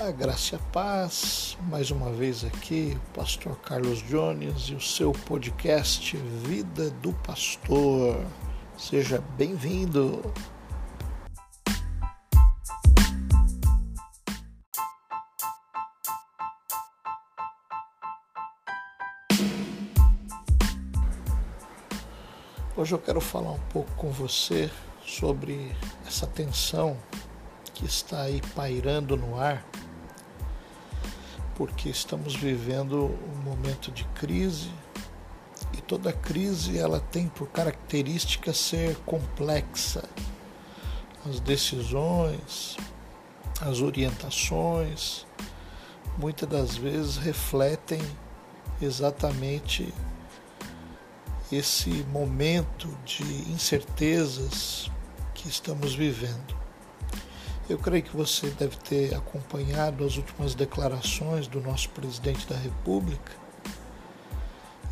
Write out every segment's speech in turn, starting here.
A graça e a paz, mais uma vez aqui, o pastor Carlos Jones e o seu podcast Vida do Pastor. Seja bem-vindo. Hoje eu quero falar um pouco com você sobre essa tensão que está aí pairando no ar, porque estamos vivendo um momento de crise e toda crise ela tem por característica ser complexa. As decisões, as orientações, muitas das vezes refletem exatamente esse momento de incertezas que estamos vivendo. Eu creio que você deve ter acompanhado as últimas declarações do nosso presidente da República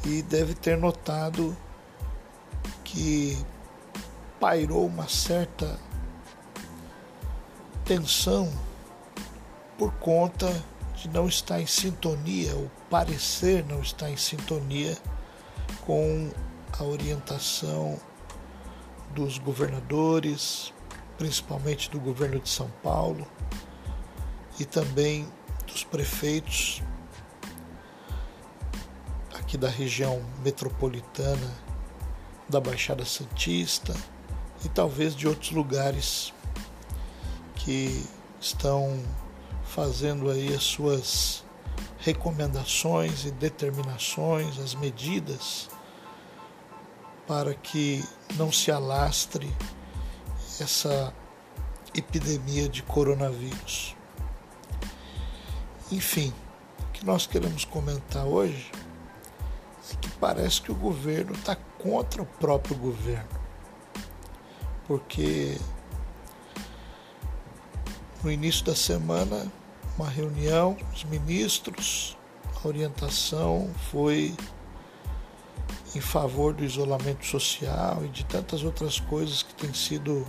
e deve ter notado que pairou uma certa tensão por conta de não estar em sintonia, ou parecer não estar em sintonia com a orientação dos governadores, principalmente do governo de São Paulo e também dos prefeitos aqui da região metropolitana da Baixada Santista e talvez de outros lugares que estão fazendo aí as suas recomendações e determinações, as medidas para que não se alastre essa epidemia de coronavírus. Enfim, o que nós queremos comentar hoje é que parece que o governo está contra o próprio governo, porque no início da semana, uma reunião, os ministros, a orientação foi em favor do isolamento social e de tantas outras coisas que têm sido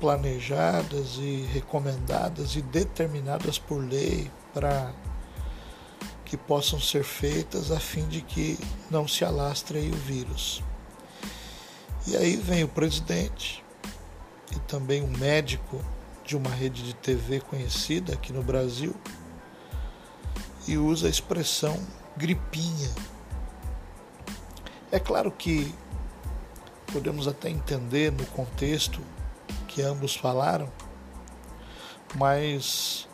planejadas e recomendadas e determinadas por lei para que possam ser feitas a fim de que não se alastre o vírus. E aí vem o presidente e também um médico de uma rede de TV conhecida aqui no Brasil e usa a expressão gripinha. É claro que podemos até entender no contexto que ambos falaram, mas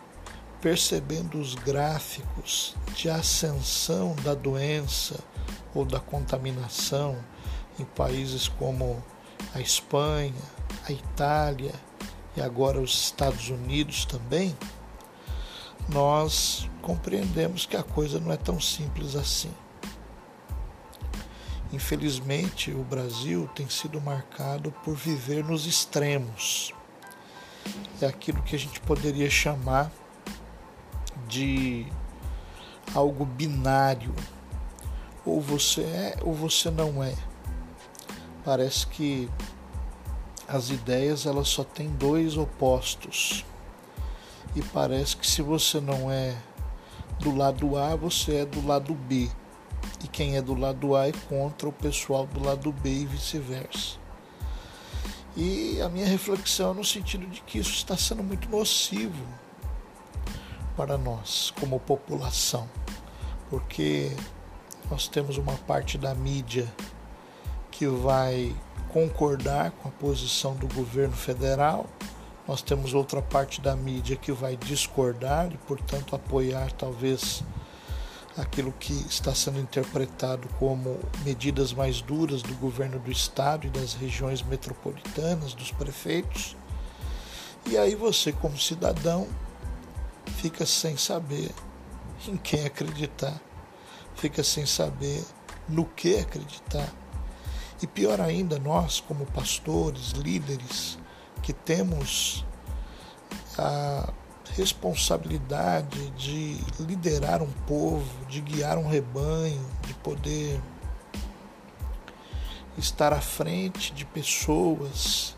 percebendo os gráficos de ascensão da doença ou da contaminação em países como a Espanha, a Itália e agora os Estados Unidos também, nós compreendemos que a coisa não é tão simples assim. Infelizmente, o Brasil tem sido marcado por viver nos extremos. É aquilo que a gente poderia chamar de algo binário. Ou você é ou você não é. Parece que as ideias elas só têm dois opostos. E parece que se você não é do lado A, você é do lado B e quem é do lado A é contra o pessoal do lado B e vice-versa. E a minha reflexão é no sentido de que isso está sendo muito nocivo para nós, como população, porque nós temos uma parte da mídia que vai concordar com a posição do governo federal, nós temos outra parte da mídia que vai discordar e, portanto, apoiar talvez aquilo que está sendo interpretado como medidas mais duras do governo do estado e das regiões metropolitanas, dos prefeitos. E aí você, como cidadão, fica sem saber em quem acreditar, fica sem saber no que acreditar. E pior ainda, nós, como pastores, líderes, que temos a responsabilidade de liderar um povo, de guiar um rebanho, de poder estar à frente de pessoas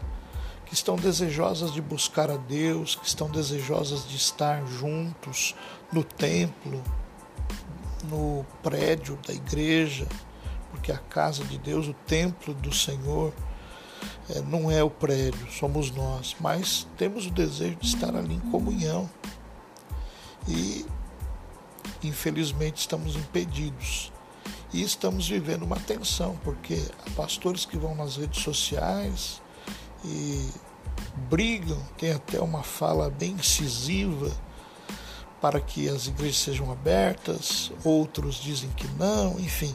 que estão desejosas de buscar a Deus, que estão desejosas de estar juntos no templo, no prédio da igreja, porque a casa de Deus, o templo do Senhor, é, não é o prédio, somos nós, mas temos o desejo de estar ali em comunhão. E infelizmente estamos impedidos. E estamos vivendo uma tensão, porque há pastores que vão nas redes sociais e brigam, tem até uma fala bem incisiva para que as igrejas sejam abertas, outros dizem que não, enfim.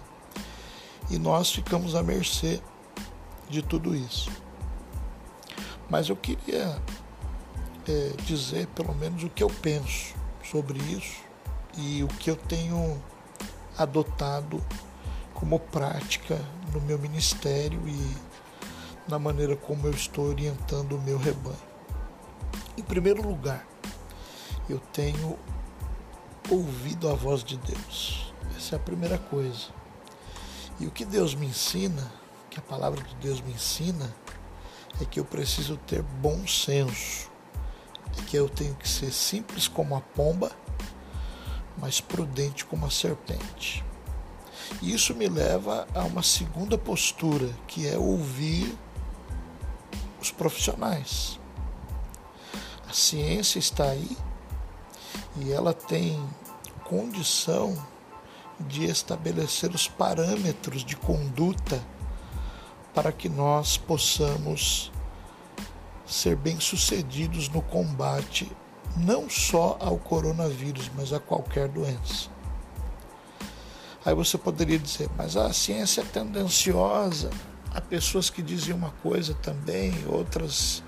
E nós ficamos à mercê de tudo isso. Mas eu queria é, dizer pelo menos o que eu penso sobre isso e o que eu tenho adotado como prática no meu ministério e na maneira como eu estou orientando o meu rebanho. Em primeiro lugar, eu tenho ouvido a voz de Deus. Essa é a primeira coisa. E o que Deus me ensina, que a palavra de Deus me ensina, é que eu preciso ter bom senso. É que eu tenho que ser simples como a pomba, mas prudente como a serpente. E isso me leva a uma segunda postura, que é ouvir os profissionais. A ciência está aí e ela tem condição de estabelecer os parâmetros de conduta para que nós possamos ser bem-sucedidos no combate não só ao coronavírus, mas a qualquer doença. Aí você poderia dizer, mas a ciência é tendenciosa, Há pessoas que dizem uma coisa também, outras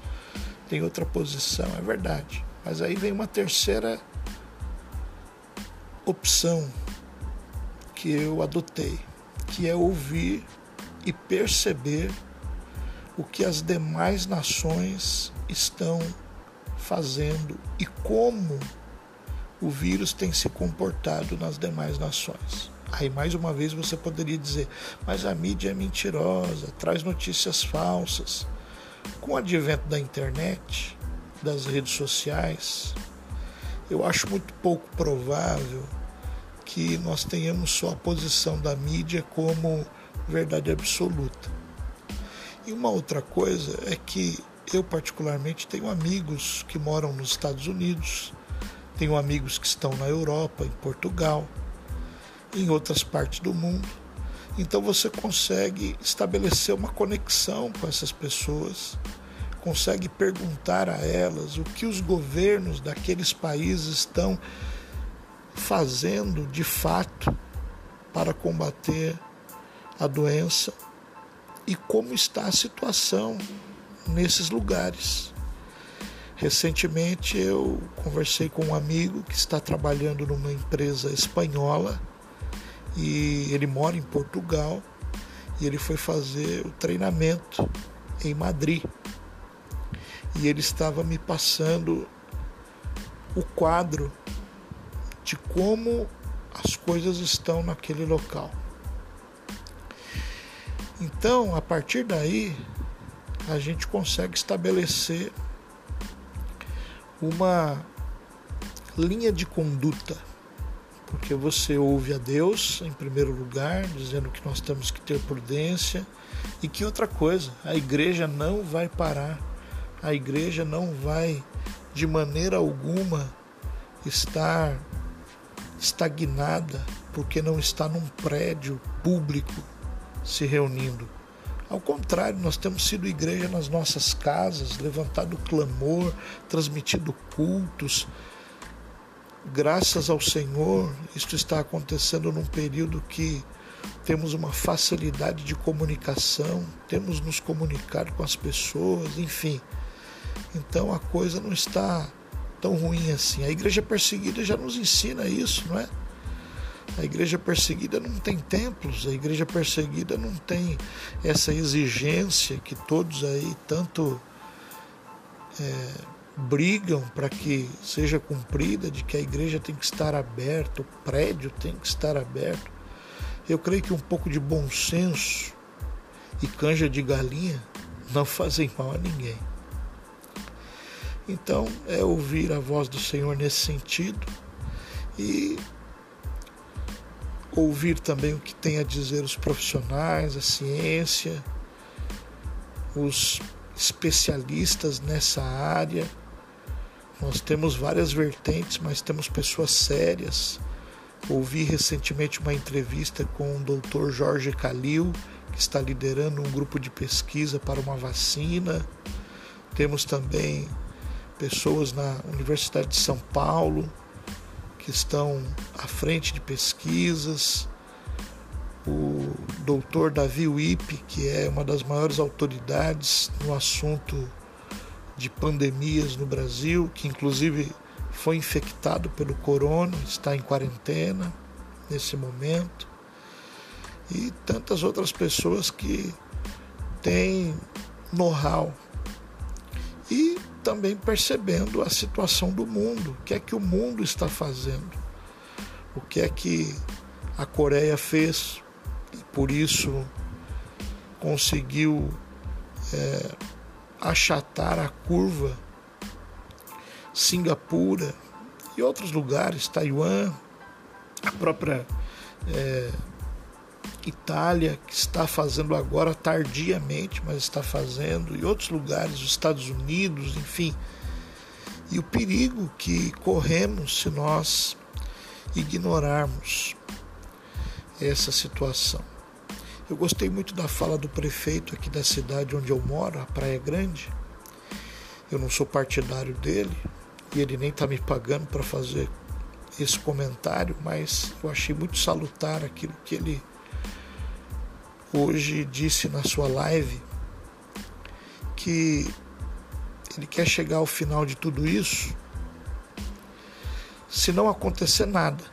têm outra posição, é verdade. Mas aí vem uma terceira opção que eu adotei, que é ouvir e perceber o que as demais nações estão fazendo e como o vírus tem se comportado nas demais nações. Aí mais uma vez você poderia dizer, mas a mídia é mentirosa, traz notícias falsas. Com o advento da internet, das redes sociais, eu acho muito pouco provável que nós tenhamos só a posição da mídia como verdade absoluta. E uma outra coisa é que eu particularmente tenho amigos que moram nos Estados Unidos, tenho amigos que estão na Europa, em Portugal, em outras partes do mundo. Então você consegue estabelecer uma conexão com essas pessoas, consegue perguntar a elas o que os governos daqueles países estão fazendo de fato para combater a doença e como está a situação nesses lugares. Recentemente eu conversei com um amigo que está trabalhando numa empresa espanhola e ele mora em Portugal e ele foi fazer o treinamento em Madrid. E ele estava me passando o quadro de como as coisas estão naquele local. Então, a partir daí, a gente consegue estabelecer uma linha de conduta. Porque você ouve a Deus em primeiro lugar, dizendo que nós temos que ter prudência e que outra coisa, a igreja não vai parar, a igreja não vai de maneira alguma estar estagnada porque não está num prédio público se reunindo. Ao contrário, nós temos sido igreja nas nossas casas, levantado clamor, transmitido cultos, graças ao Senhor, isto está acontecendo num período que temos uma facilidade de comunicação, temos nos comunicado com as pessoas, enfim. Então a coisa não está tão ruim assim. A igreja perseguida já nos ensina isso, não é? A igreja perseguida não tem templos, a igreja perseguida não tem essa exigência que todos aí tanto é, brigam para que seja cumprida, de que a igreja tem que estar aberta, o prédio tem que estar aberto. Eu creio que um pouco de bom senso e canja de galinha não fazem mal a ninguém. Então, é ouvir a voz do Senhor nesse sentido e ouvir também o que tem a dizer os profissionais, a ciência, os especialistas nessa área. Nós temos várias vertentes, mas temos pessoas sérias. Ouvi recentemente uma entrevista com o Dr. Jorge Calil, que está liderando um grupo de pesquisa para uma vacina. Temos também pessoas na Universidade de São Paulo que estão à frente de pesquisas. O doutor Davi Wipe, que é uma das maiores autoridades no assunto de pandemias no Brasil, que inclusive foi infectado pelo corona, está em quarentena nesse momento, e tantas outras pessoas que têm know-how também percebendo a situação do mundo, o que é que o mundo está fazendo, o que é que a Coreia fez, por isso conseguiu é, achatar a curva. Singapura e outros lugares, Taiwan, a própria é, Itália, que está fazendo agora tardiamente, mas está fazendo, e outros lugares, os Estados Unidos, enfim. E o perigo que corremos se nós ignorarmos essa situação. Eu gostei muito da fala do prefeito aqui da cidade onde eu moro, a Praia Grande. Eu não sou partidário dele e ele nem está me pagando para fazer esse comentário, mas eu achei muito salutar aquilo que ele hoje disse na sua live que ele quer chegar ao final de tudo isso se não acontecer nada.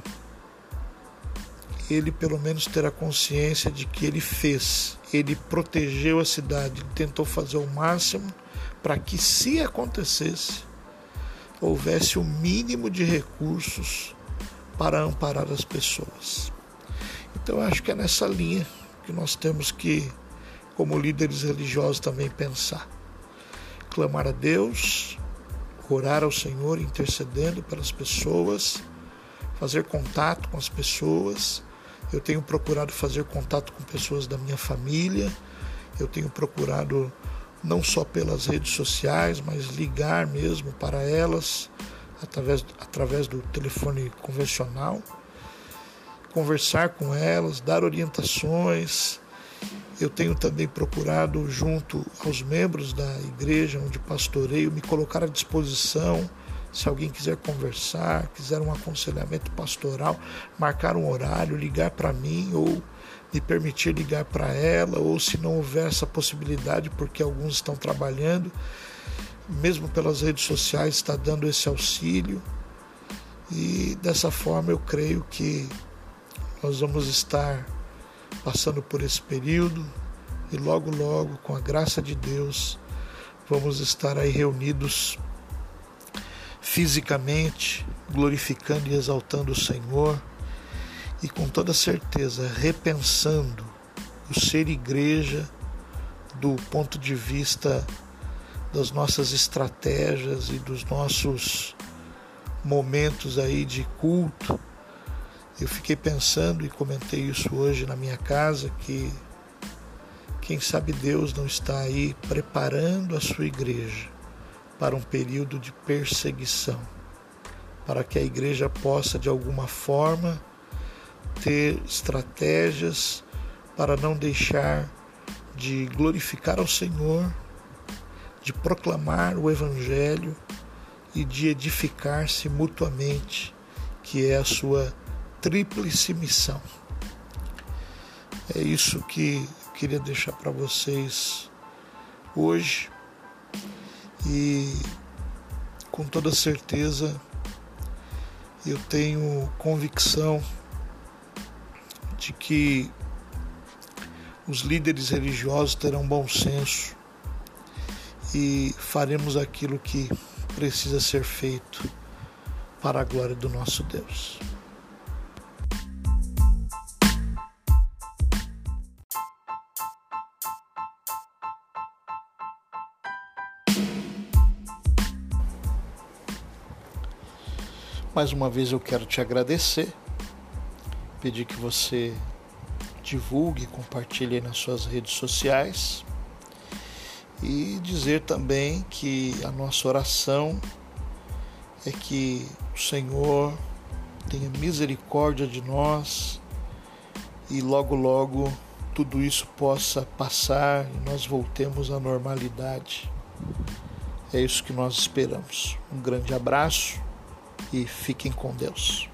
Ele pelo menos terá consciência de que ele fez, ele protegeu a cidade, tentou fazer o máximo para que, se acontecesse, houvesse o mínimo de recursos para amparar as pessoas. Então, acho que é nessa linha que nós temos que, como líderes religiosos, também pensar. Clamar a Deus, orar ao Senhor, intercedendo pelas pessoas, fazer contato com as pessoas. Eu tenho procurado fazer contato com pessoas da minha família, eu tenho procurado não só pelas redes sociais, mas ligar mesmo para elas através, através do telefone convencional, conversar com elas, dar orientações. Eu tenho também procurado, junto aos membros da igreja onde pastoreio, me colocar à disposição se alguém quiser conversar, quiser um aconselhamento pastoral, marcar um horário, ligar para mim ou me permitir ligar para ela, ou se não houver essa possibilidade, porque alguns estão trabalhando, mesmo pelas redes sociais, está dando esse auxílio. E dessa forma eu creio que nós vamos estar passando por esse período e logo, logo, com a graça de Deus, vamos estar aí reunidos fisicamente, glorificando e exaltando o Senhor e com toda certeza repensando o ser igreja do ponto de vista das nossas estratégias e dos nossos momentos aí de culto. Eu fiquei pensando e comentei isso hoje na minha casa que quem sabe Deus não está aí preparando a sua igreja para um período de perseguição, para que a igreja possa de alguma forma ter estratégias para não deixar de glorificar ao Senhor, de proclamar o Evangelho e de edificar-se mutuamente, que é a sua tríplice missão. É isso que queria deixar para vocês hoje e com toda certeza eu tenho convicção de que os líderes religiosos terão bom senso e faremos aquilo que precisa ser feito para a glória do nosso Deus. Mais uma vez eu quero te agradecer, pedir que você divulgue, compartilhe nas suas redes sociais e dizer também que a nossa oração é que o Senhor tenha misericórdia de nós e logo, logo tudo isso possa passar e nós voltemos à normalidade. É isso que nós esperamos. Um grande abraço e fiquem com Deus.